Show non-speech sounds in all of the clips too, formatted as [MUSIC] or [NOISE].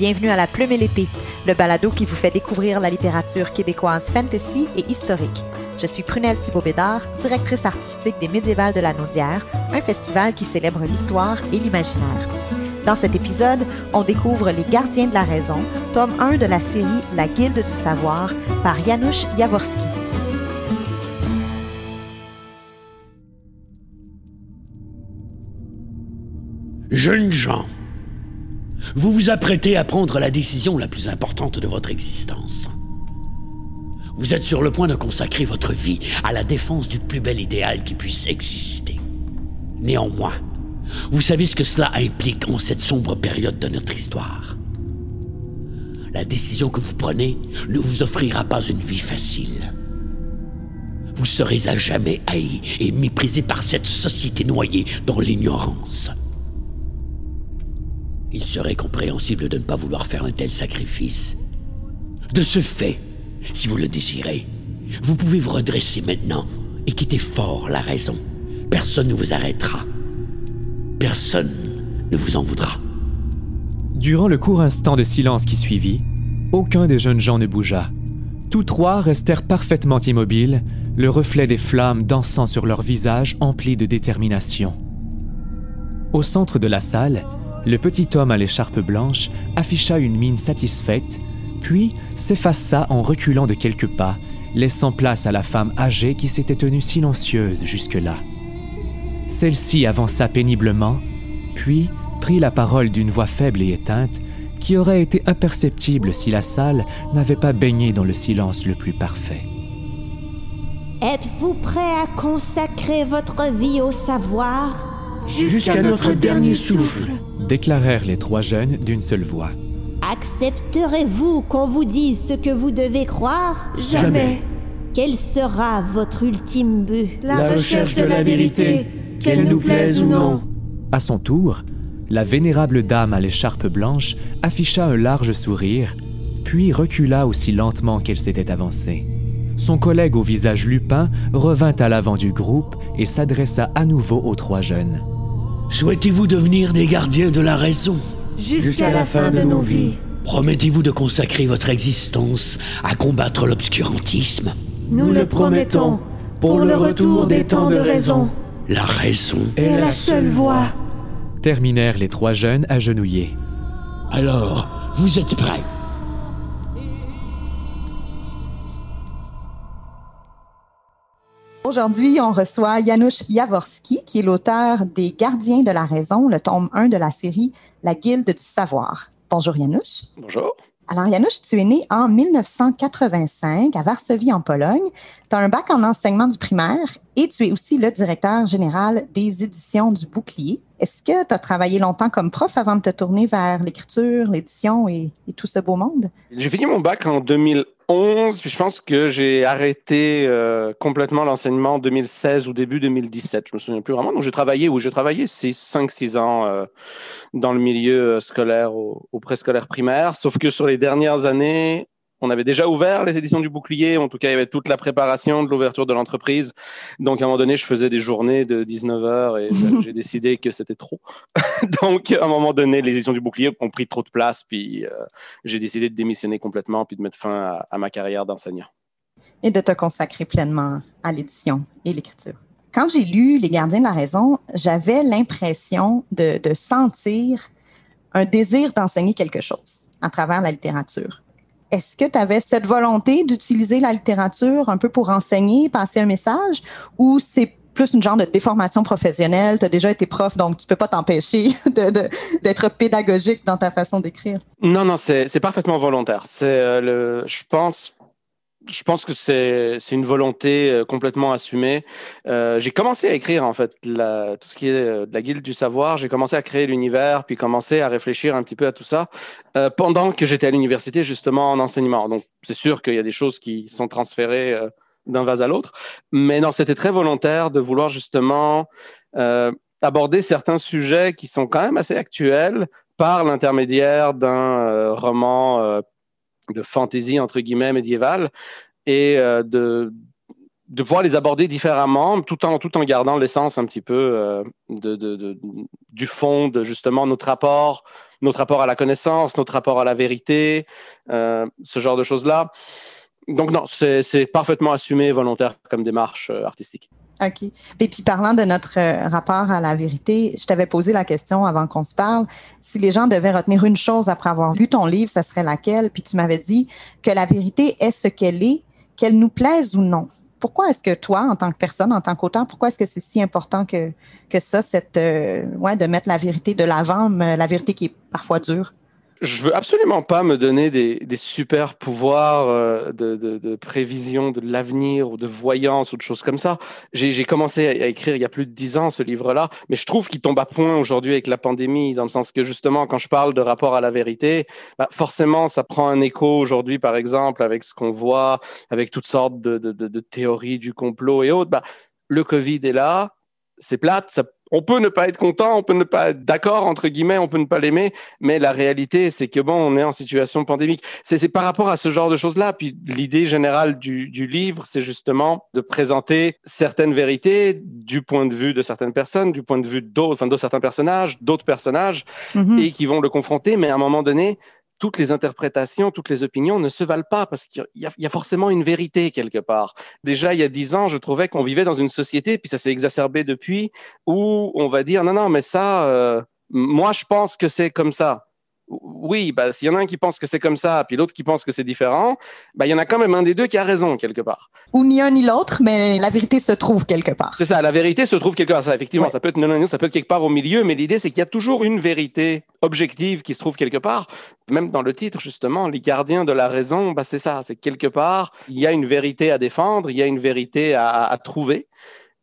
Bienvenue à La Plume et l'Épée, le balado qui vous fait découvrir la littérature québécoise fantasy et historique. Je suis Prunelle Thibault-Bédard, directrice artistique des Médiévales de la Naudière, un festival qui célèbre l'histoire et l'imaginaire. Dans cet épisode, on découvre Les Gardiens de la Raison, tome 1 de la série La Guilde du Savoir par Janusz Jaworski. Jeunes gens, vous vous apprêtez à prendre la décision la plus importante de votre existence. Vous êtes sur le point de consacrer votre vie à la défense du plus bel idéal qui puisse exister. Néanmoins, vous savez ce que cela implique en cette sombre période de notre histoire. La décision que vous prenez ne vous offrira pas une vie facile. Vous serez à jamais haï et méprisé par cette société noyée dans l'ignorance. Il serait compréhensible de ne pas vouloir faire un tel sacrifice. De ce fait, si vous le désirez, vous pouvez vous redresser maintenant et quitter fort la raison. Personne ne vous arrêtera. Personne ne vous en voudra. Durant le court instant de silence qui suivit, aucun des jeunes gens ne bougea. Tous trois restèrent parfaitement immobiles, le reflet des flammes dansant sur leurs visages emplis de détermination. Au centre de la salle, le petit homme à l'écharpe blanche afficha une mine satisfaite, puis s'effaça en reculant de quelques pas, laissant place à la femme âgée qui s'était tenue silencieuse jusque-là. Celle-ci avança péniblement, puis prit la parole d'une voix faible et éteinte qui aurait été imperceptible si la salle n'avait pas baigné dans le silence le plus parfait. Êtes-vous prêt à consacrer votre vie au savoir? Jusqu'à notre dernier souffle déclarèrent les trois jeunes d'une seule voix. Accepterez-vous qu'on vous dise ce que vous devez croire? Jamais. Quel sera votre ultime but? La recherche de la vérité, qu'elle nous plaise ou non. À son tour, la vénérable dame à l'écharpe blanche afficha un large sourire, puis recula aussi lentement qu'elle s'était avancée. Son collègue au visage lupin revint à l'avant du groupe et s'adressa à nouveau aux trois jeunes. Souhaitez-vous devenir des gardiens de la raison? Jusqu'à la fin de nos vies. Promettez-vous de consacrer votre existence à combattre l'obscurantisme? Nous le promettons, pour le retour des temps de raison. La raison est la seule voie. Terminèrent les trois jeunes agenouillés. Alors, vous êtes prêts? Aujourd'hui, on reçoit Janusz Jaworski, qui est l'auteur des Gardiens de la raison, le tome 1 de la série La Guilde du savoir. Bonjour Janusz. Bonjour. Alors Janusz, tu es né en 1985 à Varsovie en Pologne. Tu as un bac en enseignement du primaire et tu es aussi le directeur général des éditions du Bouclier. Est-ce que tu as travaillé longtemps comme prof avant de te tourner vers l'écriture, l'édition et, et, tout ce beau monde? J'ai fini mon bac en 2011, puis je pense que j'ai arrêté euh, complètement l'enseignement en 2016 ou début 2017. Je me souviens plus vraiment. Donc j'ai travaillé, ou j'ai travaillé 5-6 ans euh, dans le milieu scolaire, au, au préscolaire primaire, sauf que sur les dernières années, on avait déjà ouvert les éditions du bouclier. En tout cas, il y avait toute la préparation de l'ouverture de l'entreprise. Donc, à un moment donné, je faisais des journées de 19 heures et [LAUGHS] j'ai décidé que c'était trop. [LAUGHS] Donc, à un moment donné, les éditions du bouclier ont pris trop de place. Puis, euh, j'ai décidé de démissionner complètement puis de mettre fin à, à ma carrière d'enseignant. Et de te consacrer pleinement à l'édition et l'écriture. Quand j'ai lu Les gardiens de la raison, j'avais l'impression de, de sentir un désir d'enseigner quelque chose à travers la littérature. Est-ce que tu avais cette volonté d'utiliser la littérature un peu pour enseigner, passer un message, ou c'est plus une genre de déformation professionnelle? Tu as déjà été prof, donc tu peux pas t'empêcher [LAUGHS] d'être pédagogique dans ta façon d'écrire. Non, non, c'est parfaitement volontaire. C'est euh, le, je pense, je pense que c'est une volonté euh, complètement assumée. Euh, j'ai commencé à écrire en fait tout ce qui est de la guilde du savoir. J'ai commencé à créer l'univers, puis commencé à réfléchir un petit peu à tout ça euh, pendant que j'étais à l'université justement en enseignement. Donc c'est sûr qu'il y a des choses qui sont transférées euh, d'un vase à l'autre, mais non, c'était très volontaire de vouloir justement euh, aborder certains sujets qui sont quand même assez actuels par l'intermédiaire d'un roman de fantaisie entre guillemets médiévale et euh, de de pouvoir les aborder différemment, tout en, tout en gardant l'essence un petit peu euh, de, de, du fond de justement notre rapport, notre rapport à la connaissance, notre rapport à la vérité, euh, ce genre de choses-là. Donc non, c'est parfaitement assumé, volontaire comme démarche artistique. OK. Et puis, parlant de notre rapport à la vérité, je t'avais posé la question avant qu'on se parle. Si les gens devaient retenir une chose après avoir lu ton livre, ça serait laquelle? Puis tu m'avais dit que la vérité est ce qu'elle est, qu'elle nous plaise ou non pourquoi est-ce que toi, en tant que personne, en tant qu'auteur, pourquoi est-ce que c'est si important que, que ça, cette, euh, ouais, de mettre la vérité de l'avant, la vérité qui est parfois dure? Je veux absolument pas me donner des, super pouvoirs euh, de, prévision de l'avenir ou de voyance ou de choses comme ça. J'ai commencé à, écrire il y a plus de dix ans ce livre-là, mais je trouve qu'il tombe à point aujourd'hui avec la pandémie, dans le sens que justement, quand je parle de rapport à la vérité, bah forcément, ça prend un écho aujourd'hui, par exemple, avec ce qu'on voit, avec toutes sortes de, de, théories du complot et autres. Bah, le Covid est là, c'est plate, ça on peut ne pas être content, on peut ne pas être d'accord, entre guillemets, on peut ne pas l'aimer, mais la réalité, c'est que bon, on est en situation pandémique. C'est par rapport à ce genre de choses-là. Puis l'idée générale du, livre, c'est justement de présenter certaines vérités du point de vue de certaines personnes, du point de vue d'autres, enfin, de certains personnages, d'autres personnages, mm-hmm. et qui vont le confronter, mais à un moment donné, toutes les interprétations, toutes les opinions ne se valent pas parce qu'il y, a forcément une vérité quelque part. Déjà, il y a dix ans, je trouvais qu'on vivait dans une société, puis ça s'est exacerbé depuis, où on va dire non, non, mais ça, euh, moi, je pense que c'est comme ça oui, bah, s'il y en a un qui pense que c'est comme ça, puis l'autre qui pense que c'est différent, bah, il y en a quand même un des deux qui a raison quelque part. Ou ni un ni l'autre, mais la vérité se trouve quelque part. C'est ça, la vérité se trouve quelque part. Ça, effectivement, ça peut être non, non, ça peut être quelque part au milieu, mais l'idée c'est qu'il y a toujours une vérité objective qui se trouve quelque part. Même dans le titre, justement, les gardiens de la raison, bah, c'est ça, c'est quelque part, il y a une vérité à défendre, il y a une vérité à, à trouver.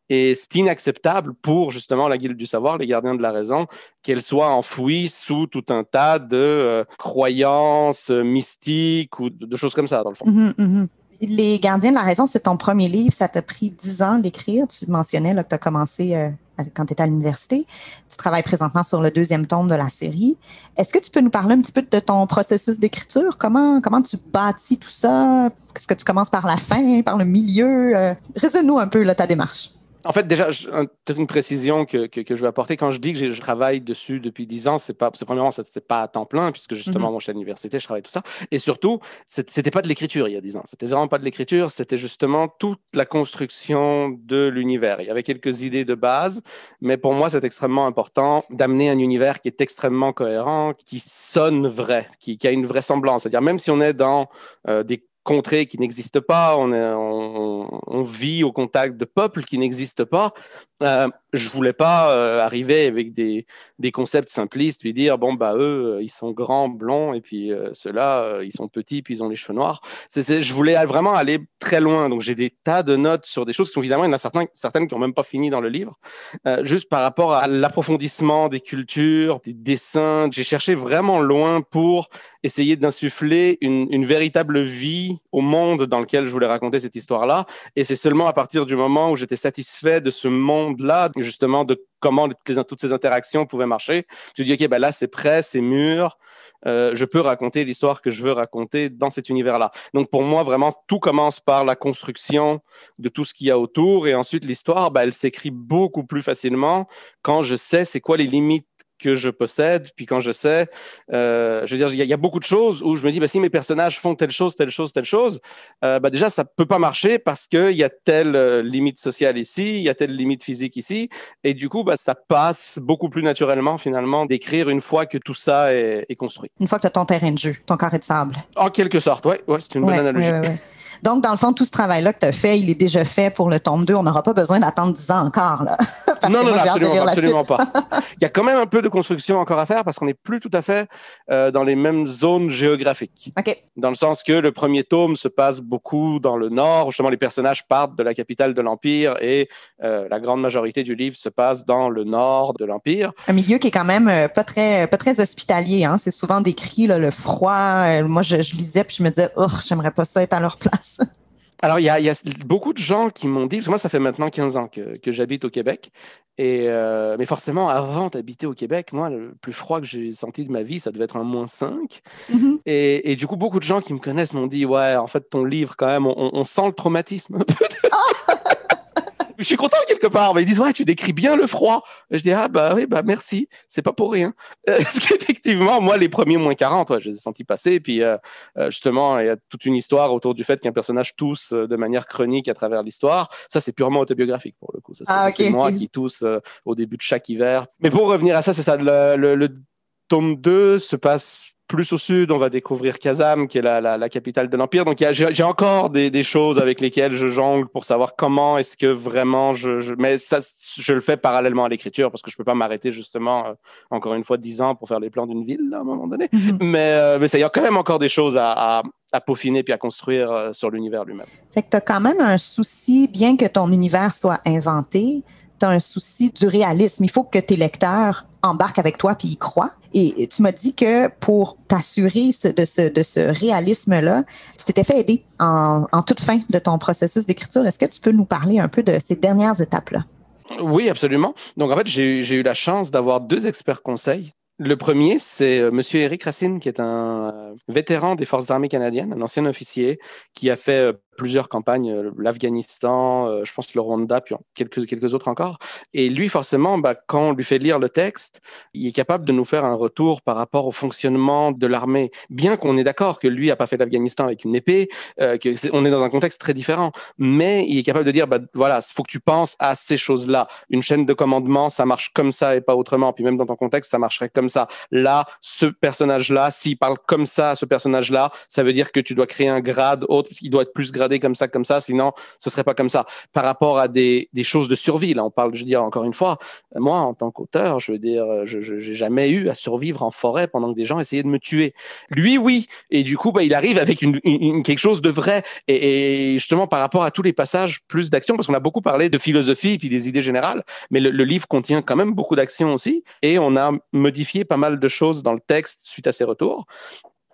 Et c'est inacceptable pour justement la Guilde du Savoir, les gardiens de la raison, qu'elle soit enfouie sous tout un tas de euh, croyances euh, mystiques ou de, choses comme ça, dans le fond. Mhm, mhm. Les gardiens de la raison, c'est ton premier livre. Ça t'a pris dix ans d'écrire. Tu mentionnais que tu as commencé euh, quand tu étais à l'université. Tu travailles présentement sur le deuxième tome de la série. Est-ce que tu peux nous parler un petit peu de ton processus d'écriture? Comment, comment tu bâtis tout ça? Est-ce que tu commences par la fin, par le milieu? Résume-nous un peu ta démarche. En fait, déjà, peut-être une précision que, que, je veux apporter. Quand je dis que je travaille dessus depuis 10 ans, c'est pas, premièrement, c'est pas à temps plein, puisque justement, mm-hmm. moi, je suis à l'université, je travaille tout ça. Et surtout, c'était pas de l'écriture il y a 10 ans. C'était vraiment pas de l'écriture, c'était justement toute la construction de l'univers. Il y avait quelques idées de base, mais pour moi, c'est extrêmement important d'amener un univers qui est extrêmement cohérent, qui sonne vrai, qui, qui a une vraisemblance. C'est-à-dire, même si on est dans euh, des contrées qui n'existent pas, on, on, vit au contact de peuples qui n'existent pas. Je voulais pas euh, arriver avec des, concepts simplistes, puis dire bon bah eux euh, ils sont grands, blonds, et puis euh, ceux-là ils sont petits, puis ils ont les cheveux noirs. Je voulais vraiment aller très loin, donc j'ai des tas de notes sur des choses qui sont évidemment il y en a certaines qui ont même pas fini dans le livre, juste par rapport à l'approfondissement des cultures, des dessins. J'ai cherché vraiment loin pour essayer d'insuffler une, une véritable vie au monde dans lequel je voulais raconter cette histoire-là, et c'est seulement à partir du moment où j'étais satisfait de ce monde-là justement de comment toutes ces interactions pouvaient marcher. Tu dis, OK, ben là, c'est prêt, c'est mûr. Euh, je peux raconter l'histoire que je veux raconter dans cet univers-là. Donc, pour moi, vraiment, tout commence par la construction de tout ce qu'il y a autour. Et ensuite, l'histoire, ben, elle s'écrit beaucoup plus facilement quand je sais c'est quoi les limites que je possède. Puis quand je sais, euh, je veux dire, il y, a beaucoup de choses où je me dis, bah, si mes personnages font telle chose, telle chose, telle chose, euh, bah, déjà, ça peut pas marcher parce qu'il y a telle euh, limite sociale ici, il y a telle limite physique ici. Et du coup, bah, ça passe beaucoup plus naturellement, finalement, d'écrire une fois que tout ça est, construit. Une fois que tu as ton terrain de jeu, ton carré de sable. En quelque sorte, oui, ouais, c'est une bonne analogie. Donc, dans le fond, tout ce travail-là que tu as fait, il est déjà fait pour le tome 2. On n'aura pas besoin d'attendre 10 ans encore. Là, [LAUGHS] non, non, absolument, pas. [LAUGHS] il y a quand même un peu de construction encore à faire parce qu'on n'est plus tout à fait euh, dans les mêmes zones géographiques. Dans le sens que le premier tome se passe beaucoup dans le nord. Justement, les personnages partent de la capitale de l'Empire et euh, la grande majorité du livre se passe dans le nord de l'Empire. Un milieu qui est quand même euh, pas très, pas très hospitalier. Hein? C'est souvent décrit le froid. moi, je, je lisais puis je me disais, oh, j'aimerais pas ça être à leur place. [LAUGHS] Alors, il y, a, beaucoup de gens qui m'ont dit, parce que moi, ça fait maintenant 15 ans que, j'habite au Québec, et, euh, mais forcément, avant d'habiter au Québec, moi, le plus froid que j'ai senti de ma vie, ça devait être un moins 5. Mm-hmm. et, du coup, beaucoup de gens qui me connaissent m'ont dit, ouais, en fait, ton livre, quand même, on, sent le traumatisme [LAUGHS] un peu. [LAUGHS] je suis content quelque part. Mais ils disent, ouais, tu décris bien le froid. je dis, ah, bah oui, bah merci. C'est pas pour rien. Euh, [LAUGHS] parce qu'effectivement, moi, les premiers moins 40, ouais, je les ai sentis passer. Et puis, euh, euh, justement, il y a toute une histoire autour du fait qu'un personnage tousse de manière chronique à travers l'histoire. Ça, c'est purement autobiographique pour le coup. Ah, c'est moi qui tousse au début de chaque hiver. Mais pour revenir à ça, c'est ça. Le, le tome 2 se passe plus au sud, on va découvrir Kazam, qui est la, la, la capitale de l'Empire. Donc, j'ai encore des, des, choses avec lesquelles je jongle pour savoir comment est-ce que vraiment je, je, Mais ça, je le fais parallèlement à l'écriture parce que je peux pas m'arrêter justement, euh, encore une fois, dix ans pour faire les plans d'une ville à un moment donné. Mm-hmm. Mais, euh, mais ça, il y a quand même encore des choses à, à, à peaufiner puis à construire euh, sur l'univers lui-même. Fait que tu as quand même un souci, bien que ton univers soit inventé, tu as un souci du réalisme. Il faut que tes lecteurs embarquent avec toi puis y croient. Et tu m'as dit que pour t'assurer de ce, réalisme-là, tu t'étais fait aider en toute fin de ton processus d'écriture. Est-ce que tu peux nous parler un peu de ces dernières étapes-là? Oui, absolument. Donc, en fait, j'ai eu la chance d'avoir deux experts conseils le premier, c'est euh, Monsieur Eric Racine, qui est un euh, vétéran des Forces armées canadiennes, un ancien officier, qui a fait euh, plusieurs campagnes, l'Afghanistan, je pense le Rwanda, puis quelques, quelques autres encore. Et lui, forcément, bah, quand on lui fait lire le texte, il est capable de nous faire un retour par rapport au fonctionnement de l'armée. Bien qu'on est d'accord que lui n'a pas fait l'Afghanistan avec une épée, euh, est, on est dans un contexte très différent, mais il est capable de dire, bah, voilà, il faut que tu penses à ces choses-là. Une chaîne de commandement, ça marche comme ça et pas autrement. Puis même dans ton contexte, ça marcherait comme ça. Là, ce personnage-là, s'il parle comme ça à ce personnage-là, ça veut dire que tu dois créer un grade autre, il doit être plus gradé comme ça, comme ça, sinon ce serait pas comme ça. Par rapport à des, choses de survie, là, on parle, je veux dire, encore une fois, moi, en tant qu'auteur, je veux dire, je n'ai jamais eu à survivre en forêt pendant que des gens essayaient de me tuer. Lui, oui. Et du coup, bah, il arrive avec quelque chose de vrai. Et, et, justement, par rapport à tous les passages, plus d'action, parce qu'on a beaucoup parlé de philosophie puis des idées générales, mais le livre contient quand même beaucoup d'action aussi. Et on a modifié pas mal de choses dans le texte suite à ces retours.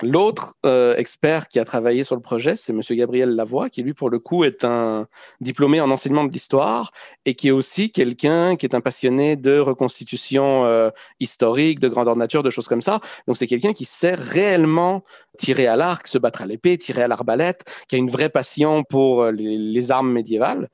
L'autre euh, expert qui a travaillé sur le projet, c'est M. Gabriel Lavoie, qui lui, pour le coup, est un diplômé en enseignement de l'histoire et qui est aussi quelqu'un qui est un passionné de reconstitution euh, historique, de grandeur nature, de choses comme ça. Donc, c'est quelqu'un qui sait réellement tirer à l'arc, se battre à l'épée, tirer à l'arbalète, qui a une vraie passion pour euh, les armes médiévales.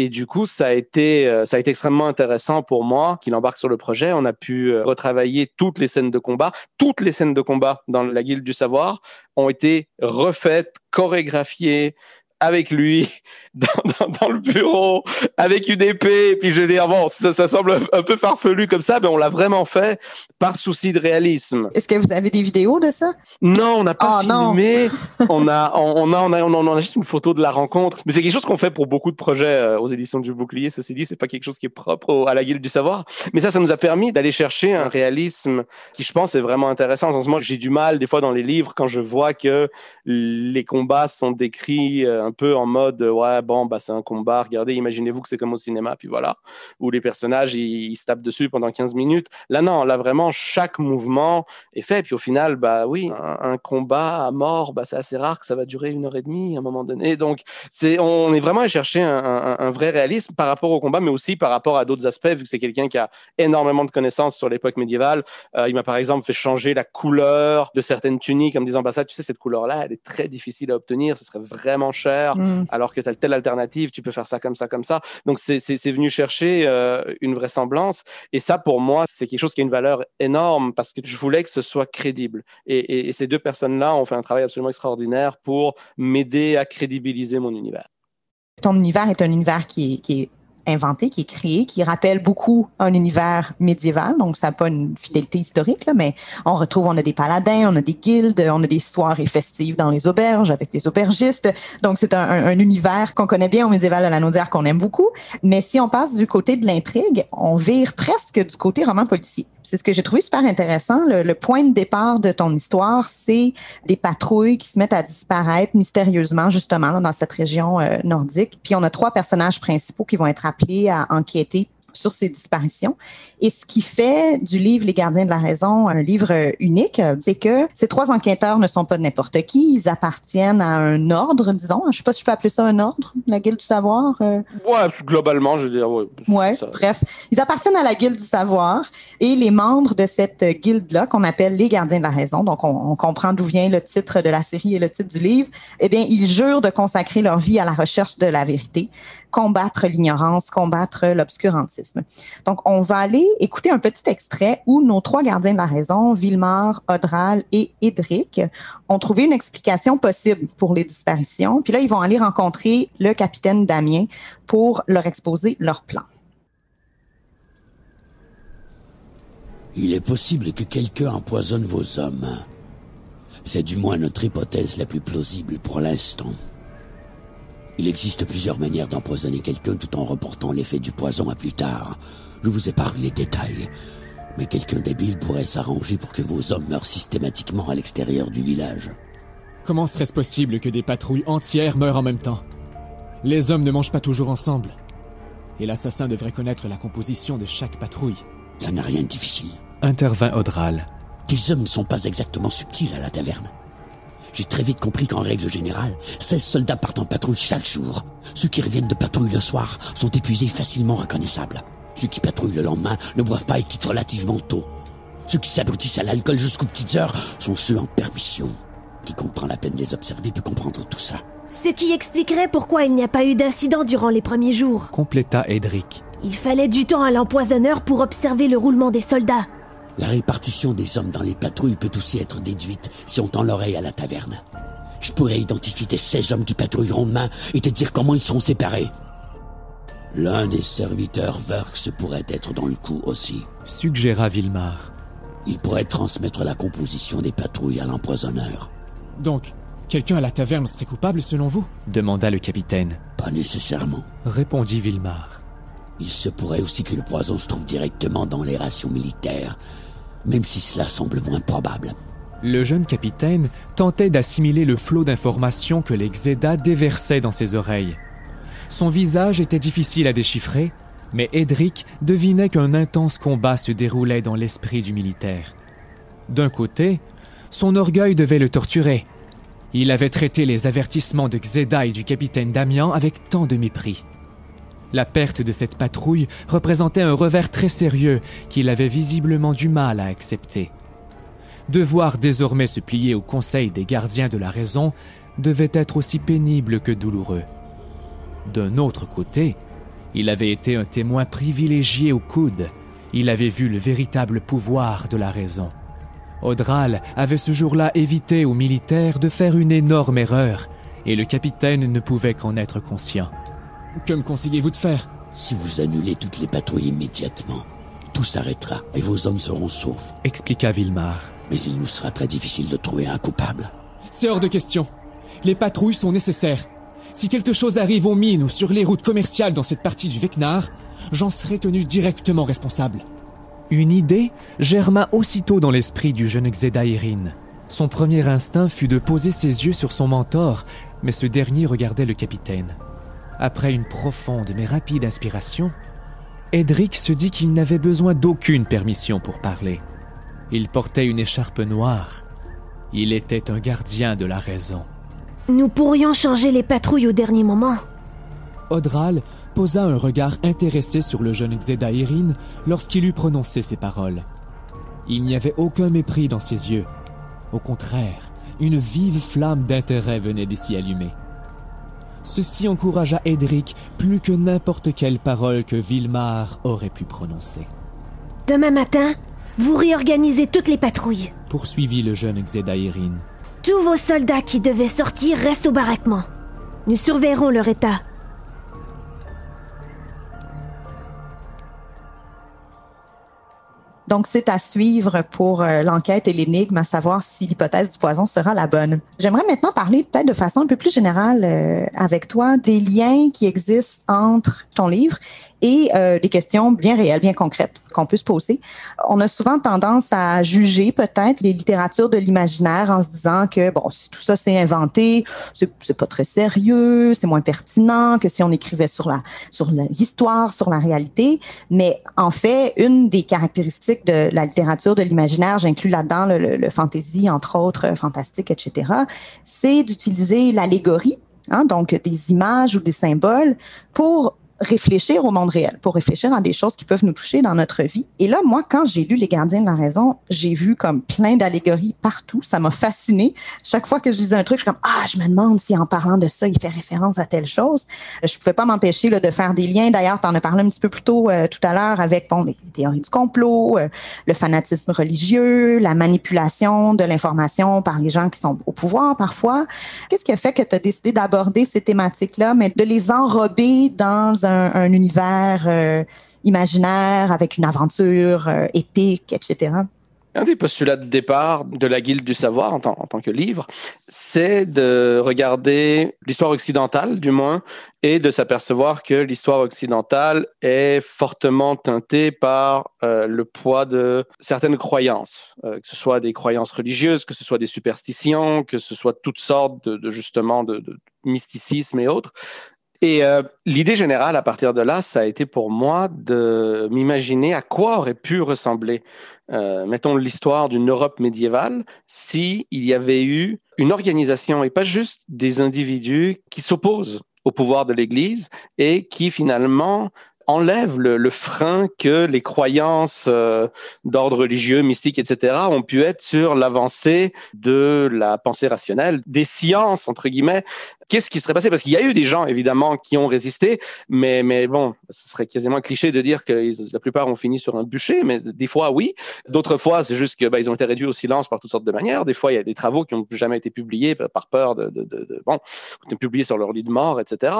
Et du coup, ça a été, euh, ça a été extrêmement intéressant pour moi qu'il embarque sur le projet. On a pu euh, retravailler toutes les scènes de combat. Toutes les scènes de combat dans la Guilde du Savoir ont été refaites, chorégraphiées, avec lui [LAUGHS] dans, dans, dans, le bureau avec une épée. Et puis je vais dire, bon, ça, ça, semble un peu farfelu comme ça, mais on l'a vraiment fait par souci de réalisme. Est-ce que vous avez des vidéos de ça? Non, on n'a pas oh, filmé. [LAUGHS] on, a, on, a, on, a, on, a, juste une photo de la rencontre. Mais c'est quelque chose qu'on fait pour beaucoup de projets euh, aux éditions du Bouclier. Ceci dit, c'est pas quelque chose qui est propre au, à la Guilde du Savoir. Mais ça, ça nous a permis d'aller chercher un réalisme qui, je pense, est vraiment intéressant. En ce moment, j'ai du mal, des fois, dans les livres, quand je vois que les combats sont décrits euh, un peu en mode ouais bon bah c'est un combat regardez imaginez-vous que c'est comme au cinéma puis voilà où les personnages ils, se tapent dessus pendant 15 minutes. Là non là vraiment chaque mouvement est fait puis au final bah oui un, combat à mort bah c'est assez rare que ça va durer une heure et demie à un moment donné. Donc c'est on est vraiment à chercher un, vrai réalisme par rapport au combat mais aussi par rapport à d'autres aspects vu que c'est quelqu'un qui a énormément de connaissances sur l'époque médiévale. Euh, il m'a par exemple fait changer la couleur de certaines tuniques en me disant bah ça tu sais cette couleur là elle est très difficile à obtenir ce serait vraiment cher mm. alors que tu as telle alternative, tu peux faire ça comme ça, comme ça. Donc, c'est venu chercher euh, une vraisemblance. Et ça, pour moi, c'est quelque chose qui a une valeur énorme parce que je voulais que ce soit crédible. Et, et, et ces deux personnes-là ont fait un travail absolument extraordinaire pour m'aider à crédibiliser mon univers. Ton univers est un univers qui est, qui est inventé, qui est créé, qui rappelle beaucoup un univers médiéval. Donc, ça n'a pas une fidélité historique, là, mais on retrouve, on a des paladins, on a des guildes, on a des soirées festives dans les auberges avec les aubergistes. Donc, c'est un, un, un, univers qu'on connaît bien au médiéval de la Naudière, qu'on aime beaucoup. Mais si on passe du côté de l'intrigue, on vire presque du côté roman policier. C'est ce que j'ai trouvé super intéressant. Le, point de départ de ton histoire, c'est des patrouilles qui se mettent à disparaître mystérieusement, justement, dans cette région euh, nordique. Puis on a trois personnages principaux qui vont être appelés à enquêter sur ces disparitions. Et ce qui fait du livre Les gardiens de la raison un livre unique, c'est que ces trois enquêteurs ne sont pas n'importe qui, ils appartiennent à un ordre, disons. Je sais pas si je peux appeler ça un ordre, la Guilde du savoir. Euh. Ouais, globalement, je veux dire, ouais. Ouais, bref, ils appartiennent à la Guilde du savoir et les membres de cette guilde-là, qu'on appelle les gardiens de la raison, donc on, on comprend d'où vient le titre de la série et le titre du livre, eh bien, ils jurent de consacrer leur vie à la recherche de la vérité combattre l'ignorance, combattre l'obscurantisme. Donc, on va aller écouter un petit extrait où nos trois gardiens de la raison, Vilmar, Audral et Edric, ont trouvé une explication possible pour les disparitions. Puis là, ils vont aller rencontrer le capitaine Damien pour leur exposer leur plan. Il est possible que quelqu'un empoisonne vos hommes. C'est du moins notre hypothèse la plus plausible pour l'instant. Il existe plusieurs manières d'empoisonner quelqu'un tout en reportant l'effet du poison à plus tard. Je vous épargne les détails. Mais quelqu'un d'habile pourrait s'arranger pour que vos hommes meurent systématiquement à l'extérieur du village. Comment serait-ce possible que des patrouilles entières meurent en même temps? Les hommes ne mangent pas toujours ensemble. Et l'assassin devrait connaître la composition de chaque patrouille. Ça n'a rien de difficile. Intervint Audral. Tes hommes ne sont pas exactement subtils à la taverne. J'ai très vite compris qu'en règle générale, 16 soldats partent en patrouille chaque jour. Ceux qui reviennent de patrouille le soir sont épuisés facilement reconnaissables. Ceux qui patrouillent le lendemain ne boivent pas et quittent relativement tôt. Ceux qui s'abrutissent à l'alcool jusqu'aux petites heures sont ceux en permission. Quiconque prend la peine de les observer peut comprendre tout ça. Ce qui expliquerait pourquoi il n'y a pas eu d'incident durant les premiers jours. Compléta Edric. Il fallait du temps à l'empoisonneur pour observer le roulement des soldats. La répartition des hommes dans les patrouilles peut aussi être déduite si on tend l'oreille à la taverne. Je pourrais identifier tes 16 hommes qui patrouilleront demain et te dire comment ils seront séparés. L'un des serviteurs Verx pourrait être dans le coup aussi. Suggéra Vilmar. Il pourrait transmettre la composition des patrouilles à l'empoisonneur. Donc, quelqu'un à la taverne serait coupable selon vous? Demanda le capitaine. Pas nécessairement, répondit Vilmar. Il se pourrait aussi que le poison se trouve directement dans les rations militaires même si cela semble moins probable. Le jeune capitaine tentait d'assimiler le flot d'informations que les Xeda déversaient dans ses oreilles. Son visage était difficile à déchiffrer, mais Edric devinait qu'un intense combat se déroulait dans l'esprit du militaire. D'un côté, son orgueil devait le torturer. Il avait traité les avertissements de Xeda et du capitaine Damian avec tant de mépris. La perte de cette patrouille représentait un revers très sérieux qu'il avait visiblement du mal à accepter. Devoir désormais se plier au conseil des gardiens de la raison devait être aussi pénible que douloureux. D'un autre côté, il avait été un témoin privilégié au coude. Il avait vu le véritable pouvoir de la raison. Audral avait ce jour-là évité aux militaires de faire une énorme erreur, et le capitaine ne pouvait qu'en être conscient. Que me conseillez-vous de faire? Si vous annulez toutes les patrouilles immédiatement, tout s'arrêtera et vos hommes seront saufs. Expliqua Vilmar. Mais il nous sera très difficile de trouver un coupable. C'est hors de question. Les patrouilles sont nécessaires. Si quelque chose arrive aux mines ou sur les routes commerciales dans cette partie du Vecnar, j'en serai tenu directement responsable. Une idée germa aussitôt dans l'esprit du jeune Xedaïrin. Son premier instinct fut de poser ses yeux sur son mentor, mais ce dernier regardait le capitaine. Après une profonde mais rapide inspiration, Edric se dit qu'il n'avait besoin d'aucune permission pour parler. Il portait une écharpe noire. Il était un gardien de la raison. Nous pourrions changer les patrouilles au dernier moment. Audral posa un regard intéressé sur le jeune Xedaïrin lorsqu'il eut prononcé ces paroles. Il n'y avait aucun mépris dans ses yeux. Au contraire, une vive flamme d'intérêt venait d'y allumer. Ceci encouragea Edric plus que n'importe quelle parole que Vilmar aurait pu prononcer. Demain matin, vous réorganisez toutes les patrouilles. Poursuivit le jeune Xedaïrin. Tous vos soldats qui devaient sortir restent au baraquement. Nous surveillerons leur état. Donc, c'est à suivre pour euh, l'enquête et l'énigme, à savoir si l'hypothèse du poison sera la bonne. J'aimerais maintenant parler peut-être de façon un peu plus générale euh, avec toi des liens qui existent entre ton livre et euh, des questions bien réelles, bien concrètes qu'on peut se poser. On a souvent tendance à juger peut-être les littératures de l'imaginaire en se disant que bon, si tout ça c'est inventé, c'est pas très sérieux, c'est moins pertinent que si on écrivait sur la sur l'histoire, sur la réalité. Mais en fait, une des caractéristiques de la littérature de l'imaginaire, j'inclus là-dedans le, le, fantasy entre autres, fantastique, etc. C'est d'utiliser l'allégorie Hein, donc des images ou des symboles pour réfléchir au monde réel, pour réfléchir à des choses qui peuvent nous toucher dans notre vie. Et là, moi, quand j'ai lu Les Gardiens de la Raison, j'ai vu comme plein d'allégories partout. Ça m'a fasciné. Chaque fois que je lisais un truc, je suis comme ah, je me demande si en parlant de ça, il fait référence à telle chose. Je pouvais pas m'empêcher de faire des liens. D'ailleurs, tu en as parlé un petit peu plus tôt euh, tout à l'heure avec bon les théories du complot, euh, le fanatisme religieux, la manipulation de l'information par les gens qui sont au pouvoir parfois. Qu'est-ce qui a fait que tu as décidé d'aborder ces thématiques-là, mais de les enrober dans un, univers euh, imaginaire avec une aventure euh, épique, etc. Un des postulats de départ de la Guilde du Savoir en tant, que livre, c'est de regarder l'histoire occidentale, du moins, et de s'apercevoir que l'histoire occidentale est fortement teintée par euh, le poids de certaines croyances, que ce soit des croyances religieuses, que ce soit des superstitions, que ce soit toutes sortes de, justement de, mysticisme et autres, et euh, l'idée générale à partir de là, ça a été pour moi de m'imaginer à quoi aurait pu ressembler, euh, mettons, l'histoire d'une Europe médiévale s'il y avait eu une organisation et pas juste des individus qui s'opposent au pouvoir de l'Église et qui finalement enlèvent le, frein que les croyances euh, d'ordre religieux, mystique, etc. ont pu être sur l'avancée de la pensée rationnelle, des sciences, entre guillemets, qu'est-ce qui serait passé? Parce qu'il y a eu des gens, évidemment, qui ont résisté, mais, mais bon, ce serait quasiment cliché de dire que la plupart ont fini sur un bûcher, mais des fois, oui. D'autres fois, c'est juste qu'ils bah, ont été réduits au silence par toutes sortes de manières. Des fois, il y a des travaux qui n'ont jamais été publiés par peur de, de, de, bon, ont publiés sur leur lit de mort, etc.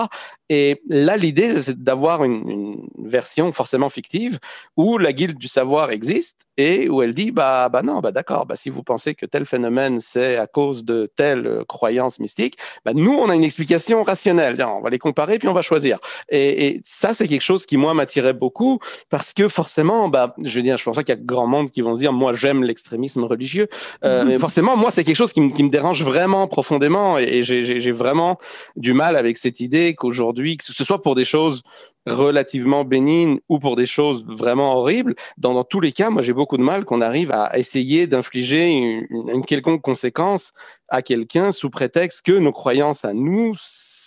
Et là, l'idée, c'est d'avoir une, une version forcément fictive où la guilde du savoir existe et où elle dit bah, bah non, bah d'accord, bah si vous pensez que tel phénomène c'est à cause de telle euh, croyance mystique, bah nous on a une explication rationnelle. on va les comparer puis on va choisir. Et, et ça c'est quelque chose qui moi m'attirait beaucoup parce que forcément, bah je veux dire, je pense pas qu'il y a grand monde qui vont se dire moi j'aime l'extrémisme religieux, euh, [LAUGHS] mais forcément moi c'est quelque chose qui, qui, me dérange vraiment profondément et, et j'ai vraiment du mal avec cette idée qu'aujourd'hui, que ce soit pour des choses relativement bénignes ou pour des choses vraiment horribles, dans, tous les cas, moi j'ai beaucoup de mal qu'on arrive à essayer d'infliger une, une, quelconque conséquence à quelqu'un sous prétexte que nos croyances à nous,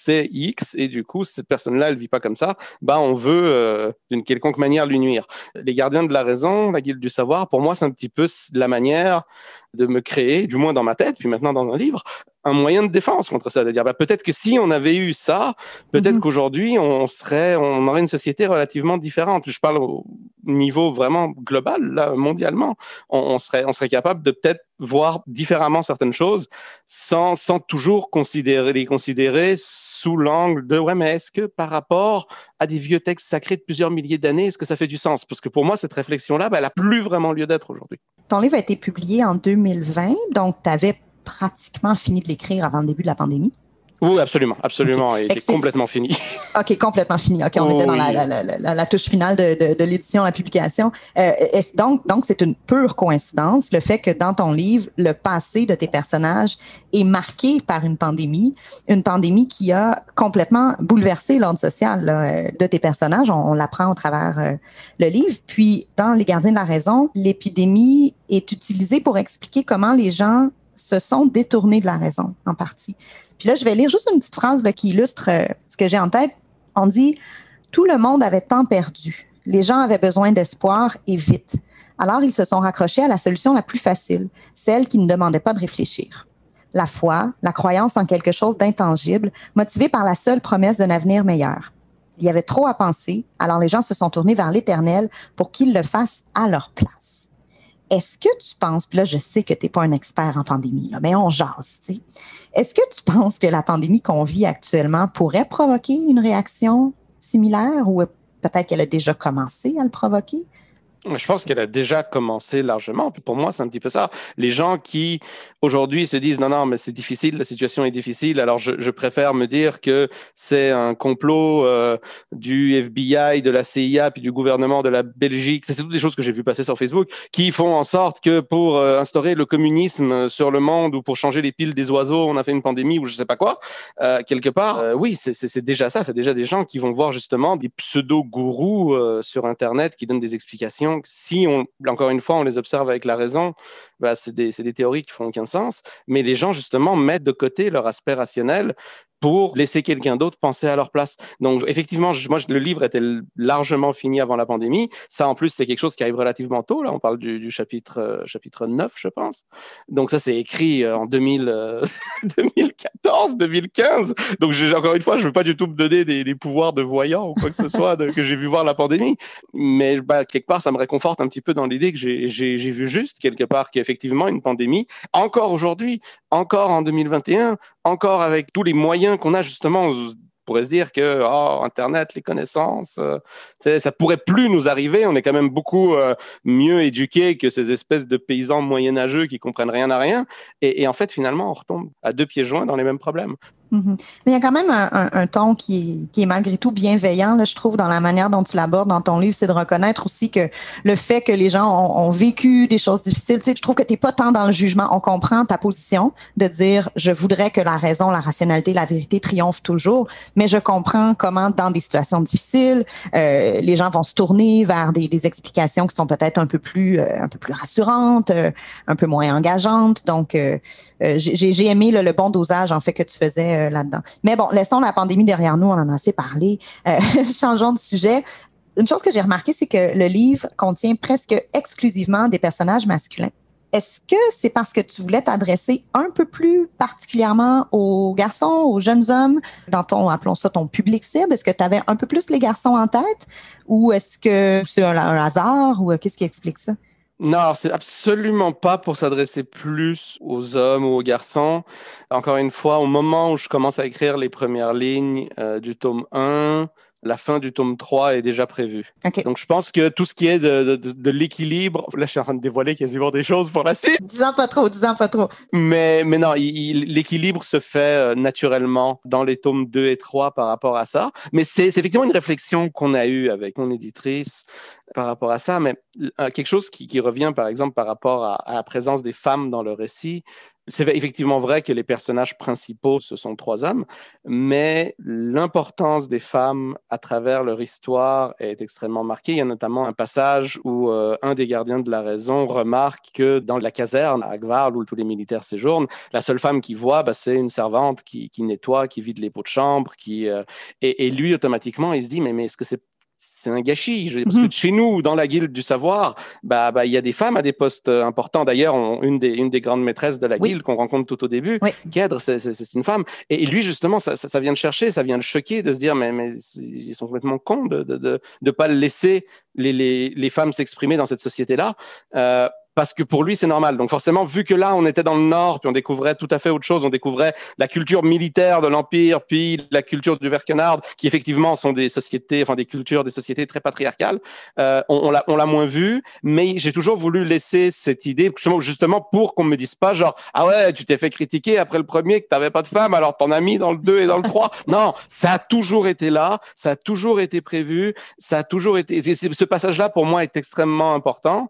c'est X et du coup cette personne-là elle vit pas comme ça, bah on veut euh, d'une quelconque manière lui nuire. Les gardiens de la raison, la guilde du savoir, pour moi c'est un petit peu la manière de me créer, du moins dans ma tête, puis maintenant dans un livre, un moyen de défense contre ça. C'est-à-dire, bah, peut-être que si on avait eu ça, peut-être mhm. qu'aujourd'hui, on serait, on aurait une société relativement différente. Je parle au niveau vraiment global, là, mondialement. On, serait, on serait capable de peut-être voir différemment certaines choses sans, sans toujours considérer, les considérer sous l'angle de ouais, mais est-ce que par rapport à des vieux textes sacrés de plusieurs milliers d'années, est-ce que ça fait du sens? Parce que pour moi, cette réflexion-là, bah, elle n'a plus vraiment lieu d'être aujourd'hui. Ton livre a été publié en 2020, donc tu avais pratiquement fini de l'écrire avant le début de la pandémie. Oui, absolument, absolument. Il est complètement fini. [LAUGHS] OK, complètement fini. OK, on était dans la, la, la, la, touche finale de, de, de l'édition, la publication. Euh, donc, donc c'est une pure coïncidence, le fait que dans ton livre, le passé de tes personnages est marqué par une pandémie, une pandémie qui a complètement bouleversé l'ordre social là, de tes personnages. On, on l'apprend au travers euh, le livre. Puis, dans Les Gardiens de la raison, l'épidémie est utilisée pour expliquer comment les gens se sont détournés de la raison, en partie. Puis là, je vais lire juste une petite phrase qui illustre euh, ce que j'ai en tête. On dit Tout le monde avait tant perdu. Les gens avaient besoin d'espoir et vite. Alors, ils se sont raccrochés à la solution la plus facile, celle qui ne demandait pas de réfléchir. La foi, la croyance en quelque chose d'intangible, motivée par la seule promesse d'un avenir meilleur. Il y avait trop à penser, alors les gens se sont tournés vers l'Éternel pour qu'il le fasse à leur place. Est-ce que tu penses, puis là, je sais que tu n'es pas un expert en pandémie, mais on jase, tu sais. Est-ce que tu penses que la pandémie qu'on vit actuellement pourrait provoquer une réaction similaire ou peut-être qu'elle a déjà commencé à le provoquer? Je pense qu'elle a déjà commencé largement. Pour moi, c'est un petit peu ça. Les gens qui aujourd'hui se disent non, non, mais c'est difficile, la situation est difficile. Alors je, préfère me dire que c'est un complot euh, du FBI, de la CIA, puis du gouvernement de la Belgique. C'est toutes des choses que j'ai vu passer sur Facebook qui font en sorte que pour euh, instaurer le communisme sur le monde ou pour changer les piles des oiseaux, on a fait une pandémie ou je sais pas quoi. Euh, quelque part, oui, c'est déjà ça. C'est déjà des gens qui vont voir justement des pseudo-gourous sur Internet qui donnent des explications si on, encore une fois, on les observe avec la raison, bah, c'est des, des, théories qui font aucun sens. Mais les gens, justement, mettent de côté leur aspect rationnel pour laisser quelqu'un d'autre penser à leur place. Donc, effectivement, moi, le livre était largement fini avant la pandémie. Ça, en plus, c'est quelque chose qui arrive relativement tôt. Là, on parle du, chapitre, euh, chapitre 9, je pense. Donc, ça, c'est écrit euh, en 2000, euh, [LAUGHS] 2014, 2015. Donc, encore une fois, je ne veux pas du tout me donner des, pouvoirs de voyant ou quoi que ce [LAUGHS] soit que j'ai vu voir la pandémie. Mais bah, quelque part, ça me réconforte un petit peu dans l'idée que j'ai vu juste, quelque part, qu'effectivement, une pandémie, encore aujourd'hui, encore en 2021, encore avec tous les moyens qu'on a justement, on pourrait se dire que oh, Internet, les connaissances, euh, ça pourrait plus nous arriver. On est quand même beaucoup euh, mieux éduqués que ces espèces de paysans moyenâgeux qui comprennent rien à rien. Et, et, en fait, finalement, on retombe à deux pieds joints dans les mêmes problèmes. Mm -hmm. Mais il y a quand même un, un, un ton qui est, qui est, malgré tout bienveillant, là, je trouve, dans la manière dont tu l'abordes dans ton livre, c'est de reconnaître aussi que le fait que les gens ont, ont vécu des choses difficiles, tu sais, je trouve que tu n'es pas tant dans le jugement. On comprend ta position de dire je voudrais que la raison, la rationalité, la vérité triomphent toujours, mais je comprends comment, dans des situations difficiles, euh, les gens vont se tourner vers des, des explications qui sont peut-être un peu plus euh, un peu plus rassurantes, euh, un peu moins engageantes. Donc, euh, euh, j'ai aimé le, le, bon dosage en fait que tu faisais euh. Mais bon, laissons la pandémie derrière nous, on en a assez parlé. Euh, [LAUGHS] changeons de sujet. Une chose que j'ai remarqué, c'est que le livre contient presque exclusivement des personnages masculins. Est-ce que c'est parce que tu voulais t'adresser un peu plus particulièrement aux garçons, aux jeunes hommes, dans ton, appelons ça ton public cible? Est-ce que tu avais un peu plus les garçons en tête? Ou est-ce que c'est un, un, hasard? Ou qu'est-ce qui explique ça? Non, c'est absolument pas pour s'adresser plus aux hommes ou aux garçons. Encore une fois, au moment où je commence à écrire les premières lignes euh, du tome 1, la fin du tome 3 est déjà prévue. Okay. Donc, je pense que tout ce qui est de, de, de l'équilibre, là, je suis en train de dévoiler quasiment des choses pour la suite. [LAUGHS] Disons pas trop, disons pas trop. Mais, mais non, l'équilibre se fait euh, naturellement dans les tomes 2 et 3 par rapport à ça. Mais c'est effectivement une réflexion qu'on a eue avec mon éditrice par rapport à ça, mais euh, quelque chose qui, qui, revient, par exemple, par rapport à, à, la présence des femmes dans le récit. C'est effectivement vrai que les personnages principaux, ce sont trois hommes, mais l'importance des femmes à travers leur histoire est extrêmement marquée. Il y a notamment un passage où euh, un des gardiens de la raison remarque que dans la caserne à Agvar, où tous les militaires séjournent, la seule femme qu'il voit, bah, c'est une servante qui, nettoie, qui vide les pots de chambre, euh, et, et, lui, automatiquement, il se dit, mais, mais est-ce que c'est c'est un gâchis. Je, parce que chez nous, dans la guilde du savoir, bah, bah, il y a des femmes à des postes importants. D'ailleurs, une des, une des grandes maîtresses de la oui. guilde qu'on rencontre tout au début, oui. Kedre, c'est une femme. Et, et lui, justement, ça, ça, ça, vient de chercher, ça vient de choquer, de se dire, mais, mais ils sont complètement cons de ne de, de, de, pas laisser les, les, les femmes s'exprimer dans cette société-là. Euh, parce que pour lui, c'est normal. Donc forcément, vu que là, on était dans le Nord, puis on découvrait tout à fait autre chose, on découvrait la culture militaire de l'Empire, puis la culture du Verkenard, qui effectivement sont des sociétés, enfin des cultures, des sociétés très patriarcales. Euh, on, on l'a moins vu, mais j'ai toujours voulu laisser cette idée, justement pour qu'on me dise pas genre, ah ouais, tu t'es fait critiquer après le premier que t'avais pas de femme, alors t'en as mis dans le 2 et dans le 3. non, ça a toujours été là, ça a toujours été prévu, ça a toujours été, ce passage-là pour moi est extrêmement important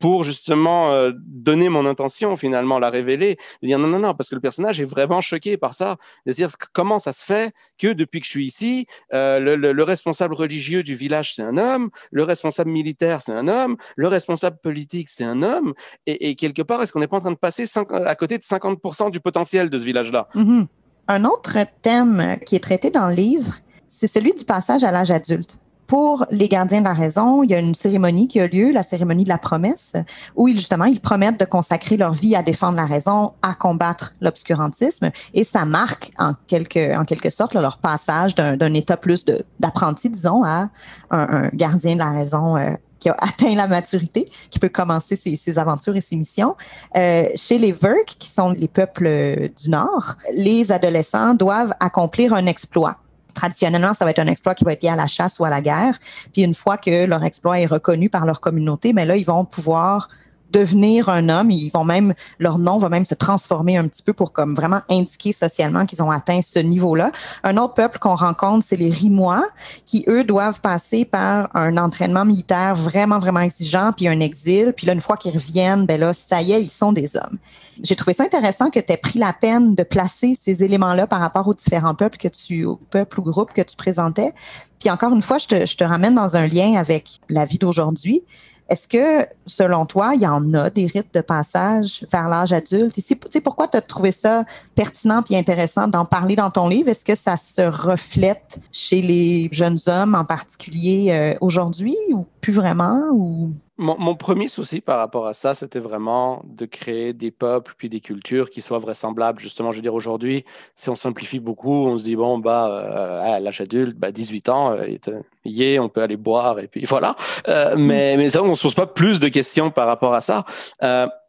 pour justement euh, donner mon intention, finalement, la révéler, de dire non, non, non, parce que le personnage est vraiment choqué par ça, de dire comment ça se fait que depuis que je suis ici, euh, le, le, le, responsable religieux du village, c'est un homme, le responsable militaire, c'est un homme, le responsable politique, c'est un homme, et, et quelque part, est-ce qu'on n'est pas en train de passer 5, à côté de 50% du potentiel de ce village-là? Mm -hmm. Un autre thème qui est traité dans le livre, c'est celui du passage à l'âge adulte pour les gardiens de la raison, il y a une cérémonie qui a lieu, la cérémonie de la promesse, où ils, justement, ils promettent de consacrer leur vie à défendre la raison, à combattre l'obscurantisme, et ça marque en quelque, en quelque sorte leur passage d'un état plus d'apprenti, disons, à un, gardien de la raison euh, qui a [LAUGHS] atteint la maturité, qui peut commencer ses, ses aventures et ses missions. Euh, chez les Verk, qui sont les peuples du Nord, les adolescents doivent accomplir un exploit traditionnellement, ça va être un exploit qui va être lié à la chasse ou à la guerre. Puis une fois que leur exploit est reconnu par leur communauté, mais ben là, ils vont pouvoir devenir un homme. Ils vont même, leur nom va même se transformer un petit peu pour comme vraiment indiquer socialement qu'ils ont atteint ce niveau-là. Un autre peuple qu'on rencontre, c'est les Rimois, qui eux doivent passer par un entraînement militaire vraiment, vraiment exigeant, puis un exil. Puis là, une fois qu'ils reviennent, ben là, ça y est, ils sont des hommes. J'ai trouvé ça intéressant que tu aies pris la peine de placer ces éléments-là par rapport aux différents peuples que tu, peuples ou groupes que tu présentais. Puis encore une fois, je te, je te ramène dans un lien avec la vie d'aujourd'hui. Est-ce que, selon toi, il y en a des rites de passage vers l'âge adulte? Et pourquoi tu as trouvé ça pertinent et intéressant d'en parler dans ton livre? Est-ce que ça se reflète chez les jeunes hommes en particulier euh, aujourd'hui ou plus vraiment? Ou... Mon, premier souci par rapport à ça, c'était vraiment de créer des peuples puis des cultures qui soient vraisemblables. Justement, je veux dire, aujourd'hui, si on simplifie beaucoup, on se dit, bon, bah, euh, à l'âge adulte, bah, 18 ans, euh, y on peut aller boire et puis [LAUGHS] voilà. Euh, mais, mais ça, on ne se pose pas plus de questions par rapport à ça.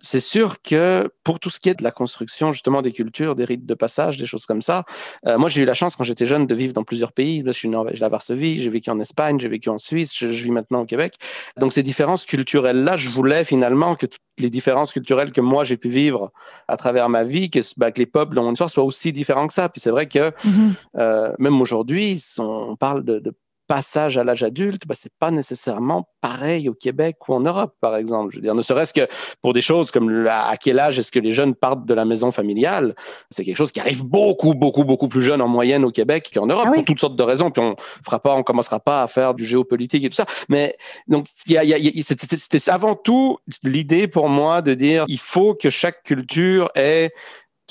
C'est sûr que pour tout ce qui est de la construction, justement, des cultures, des rites de passage, des choses comme ça, euh, moi, j'ai eu la chance, quand j'étais jeune, de vivre dans plusieurs pays. je suis né à Varsovie, j'ai vécu en Espagne, j'ai vécu en Suisse, je, vis maintenant au Québec. Donc, ces différences culturelles-là, je voulais finalement que toutes les différences culturelles que moi, j'ai pu vivre à travers ma vie, que, bah, que les peuples dans mon histoire soient aussi différents que ça. Puis c'est vrai que mm-hmm. euh, même aujourd'hui, on parle de, de passage à l'âge adulte, bah, c'est pas nécessairement pareil au Québec ou en Europe, par exemple. Je veux dire, ne serait-ce que pour des choses comme à quel âge est-ce que les jeunes partent de la maison familiale, c'est quelque chose qui arrive beaucoup, beaucoup, beaucoup plus jeune en moyenne au Québec qu'en Europe, ah pour toutes sortes de raisons. Puis on fera pas, on commencera pas à faire du géopolitique et tout ça. Mais donc, c'était avant tout l'idée pour moi de dire, il faut que chaque culture ait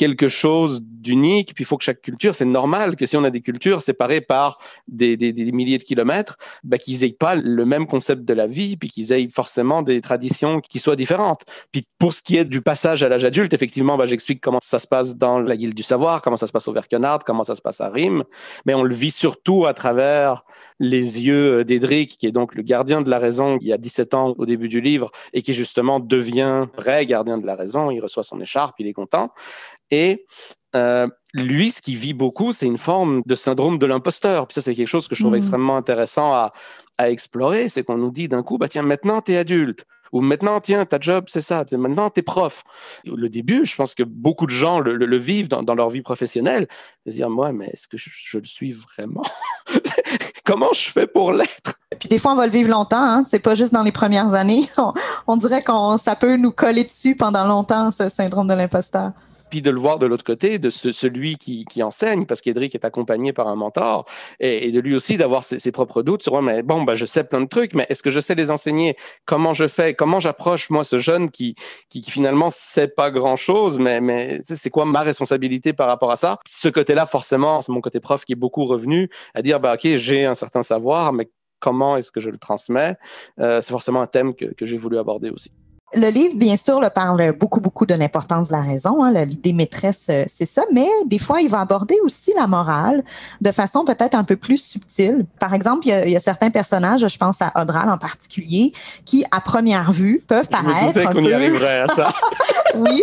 quelque chose d'unique. Puis il faut que chaque culture, c'est normal que si on a des cultures séparées par des, milliers de kilomètres, bah, qu'ils n'aient pas le même concept de la vie, puis qu'ils aient forcément des traditions qui soient différentes. Puis pour ce qui est du passage à l'âge adulte, effectivement, bah, j'explique comment ça se passe dans la Guilde du Savoir, comment ça se passe au Verkenard, comment ça se passe à Rime, mais on le vit surtout à travers les yeux d'Edric, qui est donc le gardien de la raison il y a 17 ans au début du livre et qui justement devient vrai gardien de la raison. Il reçoit son écharpe, il est content. Et euh, lui, ce qui vit beaucoup, c'est une forme de syndrome de l'imposteur. Puis ça, c'est quelque chose que je trouve mmh. extrêmement intéressant à, à explorer. C'est qu'on nous dit d'un coup, bah tiens, maintenant, tu es adulte. Ou maintenant, tiens, ta job, c'est ça. Maintenant, tu es prof. Le début, je pense que beaucoup de gens le, vivent dans, leur vie professionnelle. De dire, moi, mais est-ce que je, le suis vraiment? [LAUGHS] Comment je fais pour l'être? Puis des fois, on va le vivre longtemps. Hein? C'est pas juste dans les premières années. [LAUGHS] On, dirait que ça peut nous coller dessus pendant longtemps, ce syndrome de l'imposteur puis de le voir de l'autre côté, de celui qui, enseigne, parce qu'Edric est accompagné par un mentor, et, de lui aussi d'avoir ses, propres doutes sur mais bon, bah, je sais plein de trucs, mais est-ce que je sais les enseigner? Comment je fais? Comment j'approche, moi, ce jeune qui, qui, qui finalement sait pas grand-chose, mais, mais c'est quoi ma responsabilité par rapport à ça? Ce côté-là, forcément, c'est mon côté prof qui est beaucoup revenu à dire, bah, OK, j'ai un certain savoir, mais comment est-ce que je le transmets? Euh, C'est forcément un thème que, que j'ai voulu aborder aussi. Le livre, bien sûr, le parle beaucoup, beaucoup de l'importance de la raison. Hein, L'idée maîtresse, euh, c'est ça. Mais des fois, il va aborder aussi la morale de façon peut-être un peu plus subtile. Par exemple, il y, a, certains personnages, je pense à Audral en particulier, qui, à première vue, peuvent paraître un peu... y arriverait à ça. [LAUGHS] oui,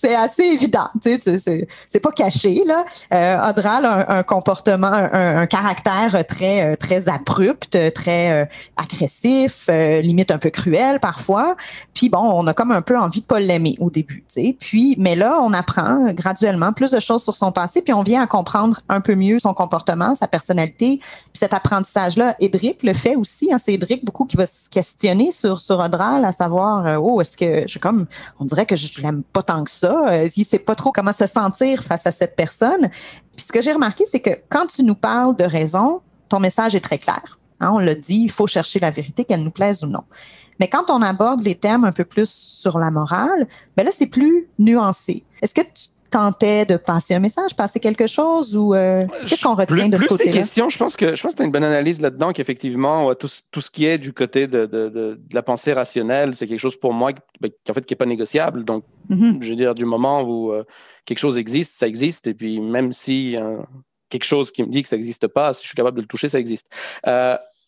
c'est assez évident. Tu sais, c'est pas caché là. Euh, a un, comportement, un, caractère très très abrupt, très euh, agressif, euh, limite un peu cruel parfois. Puis bon, on a comme un peu envie de pas l'aimer au début. Tu sais. Puis, mais là, on apprend graduellement plus de choses sur son passé, puis on vient à comprendre un peu mieux son comportement, sa personnalité. Puis cet apprentissage-là, Edric le fait aussi. Hein, c'est Edric beaucoup qui va se questionner sur sur Audral, à savoir, oh, est-ce que je comme, on dirait que je l'aime pas tant que ça. Euh, il sait pas trop comment se sentir face à cette personne. Puis ce que j'ai remarqué, c'est que quand tu nous parles de raison, ton message est très clair. Hein, on l'a dit, il faut chercher la vérité, qu'elle nous plaise ou non. Mais quand on aborde les thèmes un peu plus sur la morale, ben là, c'est plus nuancé. Est-ce que tu tentais de passer un message, passer quelque chose ou euh, qu'est-ce qu'on retient de ce côté-là? questions, je pense que je pense que tu as une bonne analyse là-dedans, qu'effectivement, tout, tout, ce qui est du côté de, de, de, la pensée rationnelle, c'est quelque chose pour moi ben, qui, en fait, qui n'est pas négociable. Donc, mm-hmm. je veux dire, du moment où euh, quelque chose existe, ça existe. Et puis, même si quelque chose qui me dit que ça n'existe pas, si je suis capable de le toucher, ça existe.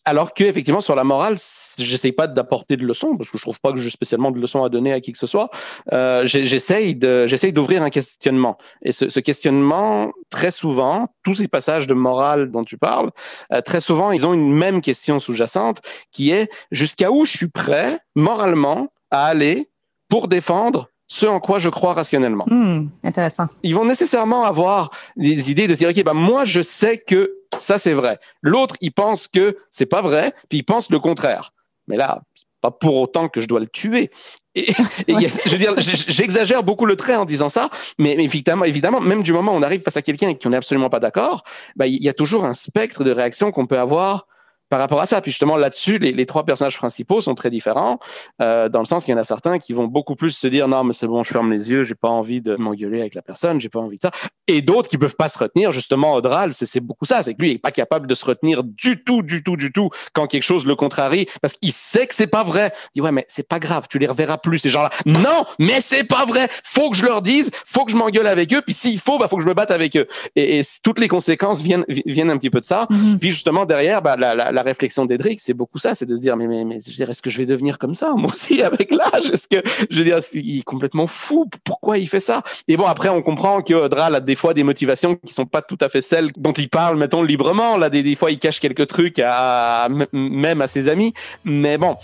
Alors que effectivement sur la morale, j'essaye pas d'apporter de leçons parce que je trouve pas que j'ai spécialement de leçons à donner à qui que ce soit. Euh, j'essaye d'ouvrir un questionnement. Et ce, ce, questionnement, très souvent, tous ces passages de morale dont tu parles, euh, très souvent, ils ont une même question sous-jacente qui est jusqu'à où je suis prêt moralement à aller pour défendre ce en quoi je crois rationnellement. Hmm, intéressant. Ils vont nécessairement avoir des idées de dire, OK, ben moi, je sais que ça, c'est vrai. L'autre, il pense que c'est pas vrai, puis il pense le contraire. Mais là, pas pour autant que je dois le tuer. Et, [LAUGHS] je veux dire, j'exagère beaucoup le trait en disant ça, mais, évidemment, évidemment, même du moment où on arrive face à quelqu'un et qu'on n'est absolument pas d'accord, ben, il y a toujours un spectre de réaction qu'on peut avoir par rapport à ça. Puis justement, là-dessus, les, trois personnages principaux sont très différents, euh, dans le sens qu'il y en a certains qui vont beaucoup plus se dire non, mais c'est bon, je ferme les yeux, j'ai pas envie de m'engueuler avec la personne, j'ai pas envie de ça. Et d'autres qui peuvent pas se retenir. Justement, Audral, c'est beaucoup ça, c'est que lui, il est pas capable de se retenir du tout, du tout, du tout quand quelque chose le contrarie, parce qu'il sait que c'est pas vrai. Il dit ouais, mais c'est pas grave, tu les reverras plus ces gens-là. Non, mais c'est pas vrai. Faut que je leur dise, faut que je m'engueule avec eux, puis s'il faut, bah faut que je me batte avec eux. Et, toutes les conséquences viennent viennent un petit peu de ça. Mm-hmm. Puis justement derrière, bah, la, la la réflexion d'Edric, c'est beaucoup ça, c'est de se dire, mais, mais, mais je est-ce que je vais devenir comme ça, moi aussi, [LAUGHS] avec l'âge? Est-ce que, je veux dire, il est complètement fou, pourquoi il fait ça? Et bon, après, on comprend que Dral a des fois des motivations qui sont pas tout à fait celles dont il parle, mettons, librement. Là, des, des fois, il cache quelques trucs à, même à ses amis. Mais bon,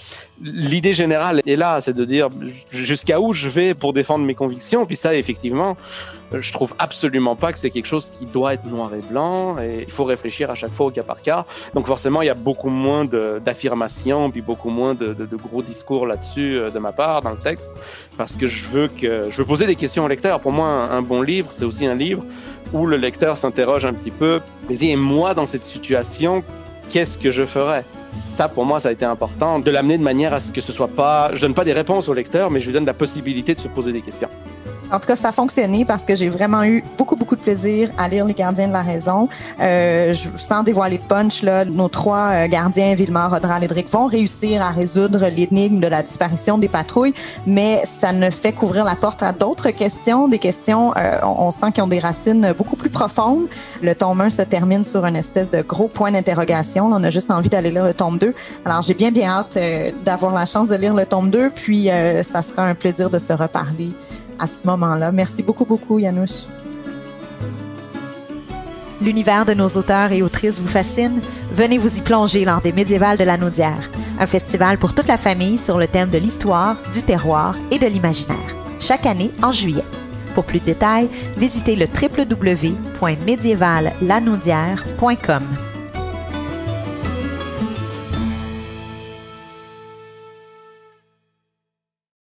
l'idée générale est là, c'est de dire jusqu'à où je vais pour défendre mes convictions? Puis ça, effectivement, je trouve absolument pas que c'est quelque chose qui doit être noir et blanc. Et il faut réfléchir à chaque fois au cas par cas. Donc forcément, il y a beaucoup moins d'affirmations, puis beaucoup moins de, gros discours là-dessus euh, de ma part dans le texte, parce que je veux que je veux poser des questions au lecteur. Pour moi, un, un bon livre, c'est aussi un livre où le lecteur s'interroge un petit peu. Et moi, dans cette situation, qu'est-ce que je ferais? Ça, pour moi, ça a été important de l'amener de manière à ce que ce soit pas. Je donne pas des réponses au lecteur, mais je lui donne la possibilité de se poser des questions. En tout cas, ça a fonctionné parce que j'ai vraiment eu beaucoup, beaucoup de plaisir à lire Les Gardiens de la Raison. Euh, je, sans dévoiler de punch, là, nos trois euh, gardiens, Villemar, Rodral et vont réussir à résoudre l'énigme de la disparition des patrouilles, mais ça ne fait qu'ouvrir la porte à d'autres questions, des questions, euh, on, sent qu'ils ont des racines beaucoup plus profondes. Le tome 1 se termine sur une espèce de gros point d'interrogation. On a juste envie d'aller lire le tome 2. Alors, j'ai bien, bien hâte euh, d'avoir la chance de lire le tome 2, puis ça sera un plaisir de se reparler à ce moment-là. Merci beaucoup, beaucoup, Yanouche. L'univers de nos auteurs et autrices vous fascine? Venez vous y plonger lors des Médiévales de la Naudière, un festival pour toute la famille sur le thème de l'histoire, du terroir et de l'imaginaire, chaque année en juillet. Pour plus de détails, visitez le.